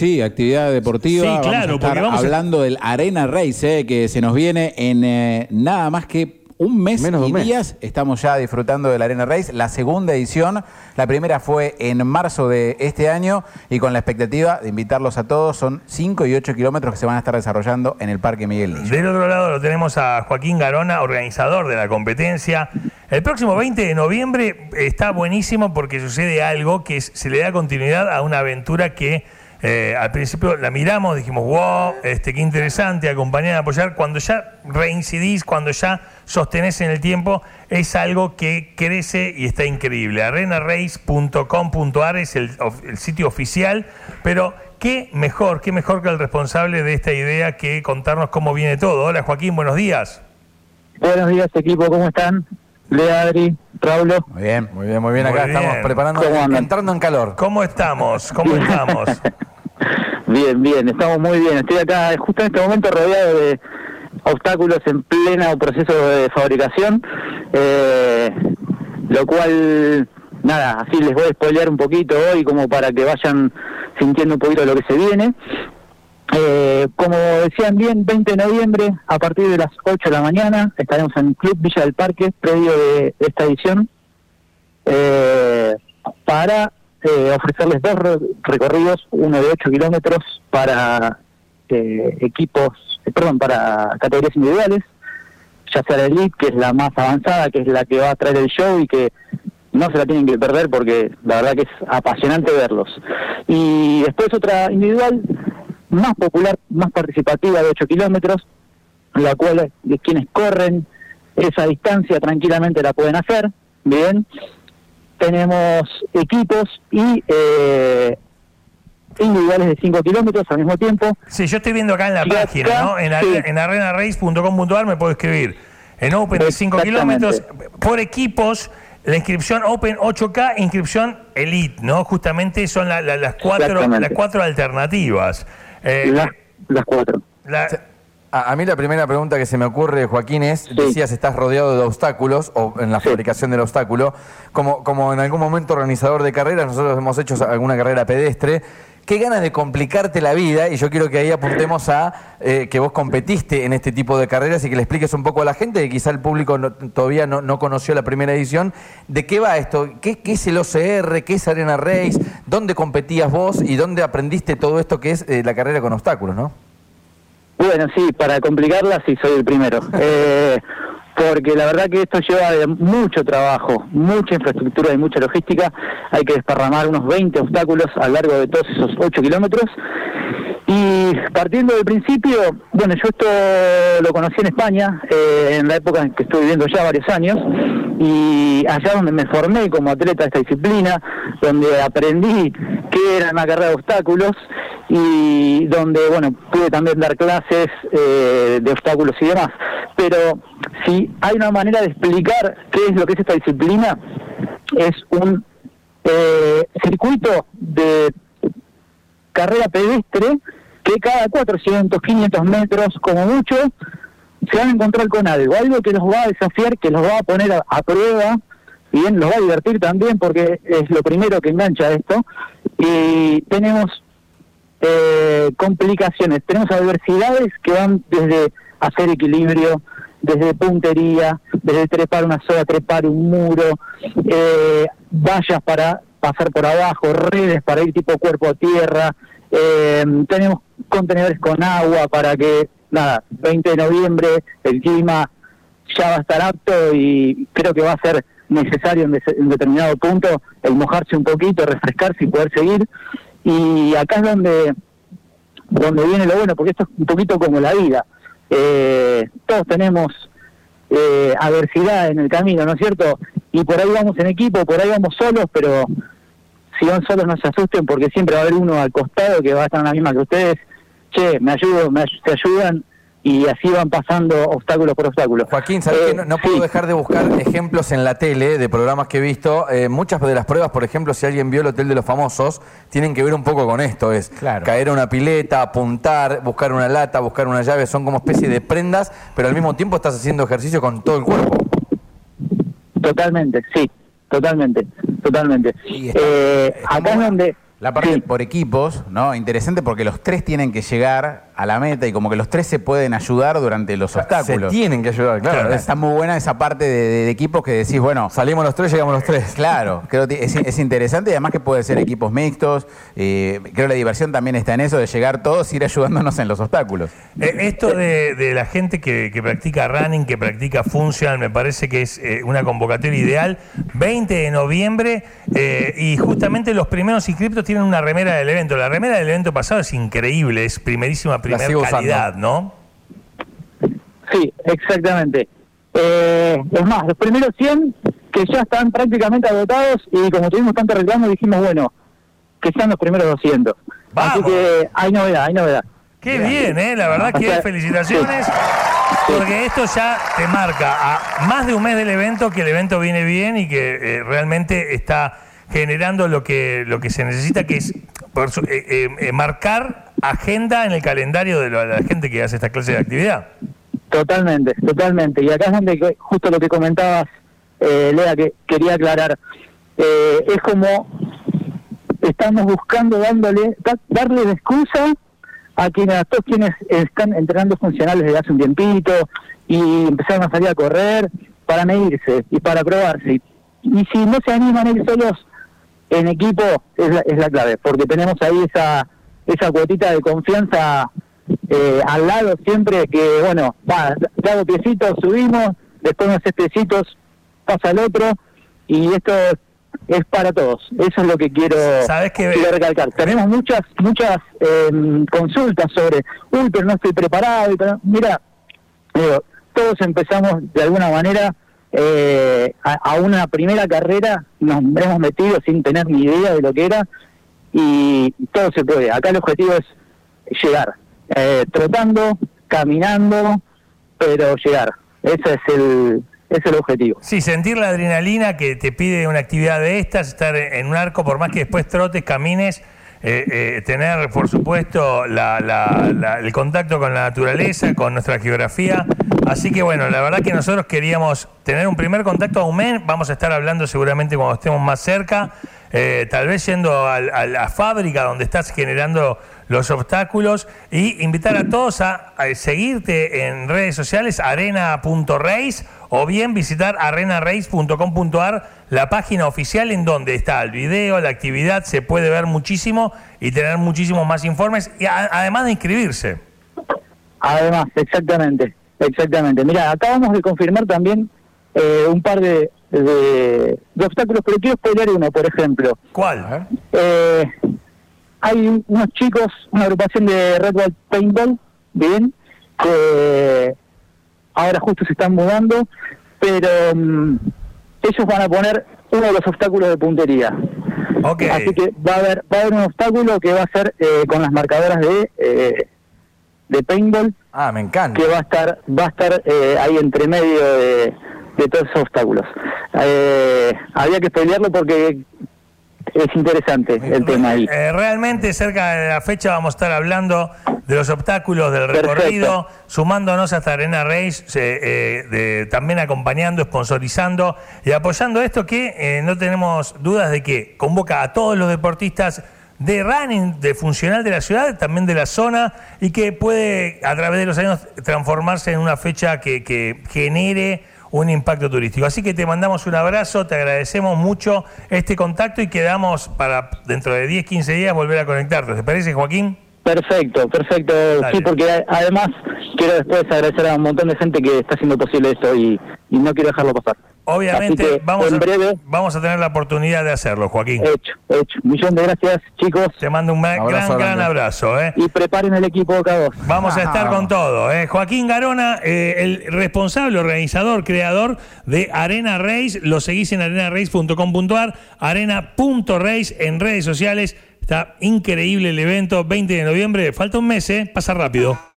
sí, actividad deportiva. Sí, claro, vamos a estar porque vamos a- hablando del Arena Race, eh, que se nos viene en eh, nada más que un mes Menos de y un mes. días. Estamos ya disfrutando del Arena Race, la segunda edición. La primera fue en marzo de este año y con la expectativa de invitarlos a todos. Son 5 y 8 kilómetros que se van a estar desarrollando en el Parque Miguel Lillo. Del otro lado lo tenemos a Joaquín Garona, organizador de la competencia. El próximo 20 de noviembre está buenísimo porque sucede algo que es- se le da continuidad a una aventura que eh, al principio la miramos, dijimos, wow, este, qué interesante, acompañar, apoyar. Cuando ya reincidís, cuando ya sostenés en el tiempo, es algo que crece y está increíble. arenarace.com.ar es el, sitio oficial, pero qué mejor, qué mejor que el responsable de esta idea que contarnos cómo viene todo. Hola Joaquín, buenos días. Buenos días, equipo, ¿cómo están? Lea, Adri, Raulo. Muy bien. Muy bien, muy bien. Acá Muy estamos bien. preparando, entrando en calor. ¿Cómo estamos? ¿Cómo estamos? Bien, bien, estamos muy bien. Estoy acá justo en este momento rodeado de obstáculos en pleno proceso de fabricación, eh, lo cual, nada, así les voy a spoilear un poquito hoy como para que vayan sintiendo un poquito lo que se viene. Eh, como decían bien, 20 de noviembre, a partir de las 8 de la mañana, estaremos en Club Villa del Parque, predio de esta edición, eh, para eh, ofrecerles dos re- recorridos, uno de 8 kilómetros para eh, equipos, eh, perdón, para categorías individuales, ya sea la Elite, que es la más avanzada, que es la que va a traer el show y que no se la tienen que perder porque la verdad que es apasionante verlos. Y después otra individual, más popular, más participativa de 8 kilómetros, la cual de quienes corren esa distancia tranquilamente la pueden hacer, bien. Tenemos equipos y eh, individuales de 5 kilómetros al mismo tiempo. Sí, yo estoy viendo acá en la página, acá, ¿no? En, sí. en arenarace.com.ar me puedo escribir. En Open de 5 Exactamente. kilómetros, por equipos, la inscripción Open 8K, inscripción Elite, ¿no? Justamente son la- la- las, cuatro, las cuatro alternativas. Eh, las, las cuatro. la- A, a mí la primera pregunta que se me ocurre, Joaquín, es, decías, estás rodeado de obstáculos, o en la fabricación del obstáculo, como, como en algún momento organizador de carreras, nosotros hemos hecho alguna carrera pedestre, qué ganas de complicarte la vida, y yo quiero que ahí apuntemos a eh, que vos competiste en este tipo de carreras y que le expliques un poco a la gente, que quizá el público no- todavía no, no conoció la primera edición, ¿de qué va esto? ¿Qué, qué es el OCR? ¿Qué es Arena Race? ¿Dónde competías vos y dónde aprendiste todo esto que es eh, la carrera con obstáculos, no? Bueno, sí, para complicarla sí soy el primero. Eh, porque la verdad que esto lleva mucho trabajo, mucha infraestructura y mucha logística. Hay que desparramar unos 20 obstáculos a lo largo de todos esos 8 kilómetros. Y partiendo del principio, bueno, yo esto lo conocí en España, eh, en la época en que estuve viviendo ya varios años, y allá donde me formé como atleta de esta disciplina, donde aprendí qué era una carrera de obstáculos y donde, bueno, pude también dar clases eh, de obstáculos y demás. Pero si hay una manera de explicar qué es lo que es esta disciplina, es un eh, circuito de carrera pedestre que cada 400, 500 metros, como mucho, se van a encontrar con algo, algo que los va a desafiar, que los va a poner a, a prueba, bien, los va a divertir también porque es lo primero que engancha esto. Y tenemos eh, complicaciones, tenemos adversidades que van desde hacer equilibrio, desde puntería, desde trepar una soga, trepar un muro, eh, vallas para pasar por abajo, redes para ir tipo cuerpo a tierra, eh, tenemos contenedores con agua para que, nada, 20 de noviembre el clima ya va a estar apto y creo que va a ser necesario en, en determinado punto el mojarse un poquito, refrescarse y poder seguir. Y acá es donde, donde viene lo bueno, porque esto es un poquito como la vida. Eh, todos tenemos eh, adversidad en el camino, ¿no es cierto? Y por ahí vamos en equipo, por ahí vamos solos, pero si van solos no se asusten porque siempre va a haber uno al costado que va a estar en la misma que ustedes. Che, me ayudo, me se ayudan y así van pasando obstáculo por obstáculo. Joaquín, ¿sabes Eh, que no, no puedo sí. dejar de buscar ejemplos en la tele de programas que he visto? Eh, muchas de las pruebas, por ejemplo, si alguien vio el Hotel de los Famosos, tienen que ver un poco con esto. Es Claro. caer a una pileta, apuntar, buscar una lata, buscar una llave. Son como especie de prendas, pero al mismo tiempo estás haciendo ejercicio con todo el cuerpo. Totalmente, sí, totalmente, totalmente. Está- Eh, está acá es muy- donde La parte Sí. por equipos, ¿no? Interesante porque los tres tienen que llegar a la meta y como que los tres se pueden ayudar durante los Se obstáculos. tienen que ayudar, claro. Claro, está muy buena esa parte de, de- de equipos que decís, bueno, Salimos los tres, llegamos los tres. Claro, creo que es, es interesante y además que puede ser equipos mixtos. eh, creo que la diversión también está en eso de llegar todos y ir ayudándonos en los obstáculos. Eh, Esto de, de la gente que, que practica running, que practica funcional, me parece que es eh, una convocatoria ideal. 20 de noviembre eh, y justamente los primeros inscriptos tienen una remera del evento. La remera del evento pasado es increíble, es primerísima primer usando. calidad, ¿no? Sí, exactamente. Eh, es más, los primeros 100 que ya están prácticamente agotados y como tuvimos tanto reclamo dijimos, bueno, que sean los primeros 200. Así que hay novedad, hay novedad. Qué bien, ¿eh? La verdad O que sea, felicitaciones. Porque esto ya te marca a más de un mes del evento que el evento viene bien y que eh, realmente está generando lo que, lo que se necesita, que es por su- eh, marcar agenda en el calendario de la, gente que hace esta clase de actividad. Totalmente, totalmente. Y acá es donde justo lo que comentabas, eh, Lea, que quería aclarar. Eh, es como estamos buscando dándole, da- darle excusa a quienes, a todos quienes están entrenando funcionales desde hace un tiempito y empezaron a salir a correr para medirse y para probarse. Y si no se animan a ir solos en equipo, es la, es la clave, porque tenemos ahí esa, esa cuotita de confianza eh, al lado siempre que, bueno, va, te hago piecitos, subimos, después me haces piecitos, pasa el otro, y esto es para todos. Eso es lo que quiero, ¿Sabes quiero recalcar. Tenemos muchas muchas eh, consultas sobre, uy, pero no estoy preparado. y pero- Mira, digo, todos empezamos de alguna manera eh, a, a una primera carrera, nos hemos metido sin tener ni idea de lo que era y todo se puede. Acá el objetivo es llegar, eh, trotando, caminando, pero llegar. Ese es el, es el objetivo. Sí, sentir la adrenalina que te pide una actividad de estas, estar en un arco, por más que después trotes, camines, eh, eh, tener, por supuesto, la- la- la- el contacto con la naturaleza, con nuestra geografía. Así que bueno, la verdad que nosotros queríamos tener un primer contacto a UMEN, vamos a estar hablando seguramente cuando estemos más cerca, eh, tal vez yendo al- a, la fábrica donde estás generando los obstáculos y invitar a todos a, a seguirte en redes sociales, arena.race o bien visitar arenarace.com.ar, la página oficial en donde está el video, la actividad, se puede ver muchísimo y tener muchísimos más informes, y a- además de inscribirse. Además, exactamente, exactamente. Mira, acabamos de confirmar también eh, un par de, de, de obstáculos, pero quiero spoiler uno, por ejemplo. ¿Cuál? Eh, hay un- unos chicos, una agrupación de Red Bull Paintball, bien, que ahora justo se están mudando, pero mm, ellos van a poner uno de los obstáculos de puntería. Ok. Así que va a haber va a haber un obstáculo que va a ser eh, con las marcadoras de eh, de paintball Ah, me encanta. que va a estar va a estar eh, ahí entre medio de, de todos esos obstáculos. Eh, había que pelearlo porque es interesante el tema ahí. Eh, realmente cerca de la fecha vamos a estar hablando de los obstáculos del Perfecto. recorrido, sumándonos hasta Arena Race, eh, eh, de- también acompañando, sponsorizando y apoyando esto que eh, no tenemos dudas de que convoca a todos los deportistas de running, de funcional de la ciudad, también de la zona, y que puede a través de los años transformarse en una fecha que, que genere un impacto turístico. Así que te mandamos un abrazo, te agradecemos mucho este contacto y quedamos para dentro de 10, 15 días volver a conectarte. ¿Te parece, Joaquín? Perfecto, perfecto. Dale. Sí, porque además quiero después agradecer a un montón de gente que está haciendo posible esto y, y no quiero dejarlo pasar. Obviamente que, vamos, en a, breve, vamos a tener la oportunidad de hacerlo, Joaquín. hecho, hecho. Millón de gracias, chicos. Te mando un Abrazo gran, gran abrazo. ¿eh? Y preparen el equipo de K2. Vamos a estar Ah. con todo. ¿eh? Joaquín Garona, eh, el responsable, organizador, creador de Arena Race. Lo seguís en arenarace.com.ar, arena.race en redes sociales. Está increíble el evento, 20 de noviembre. Falta un mes, ¿eh? pasa rápido.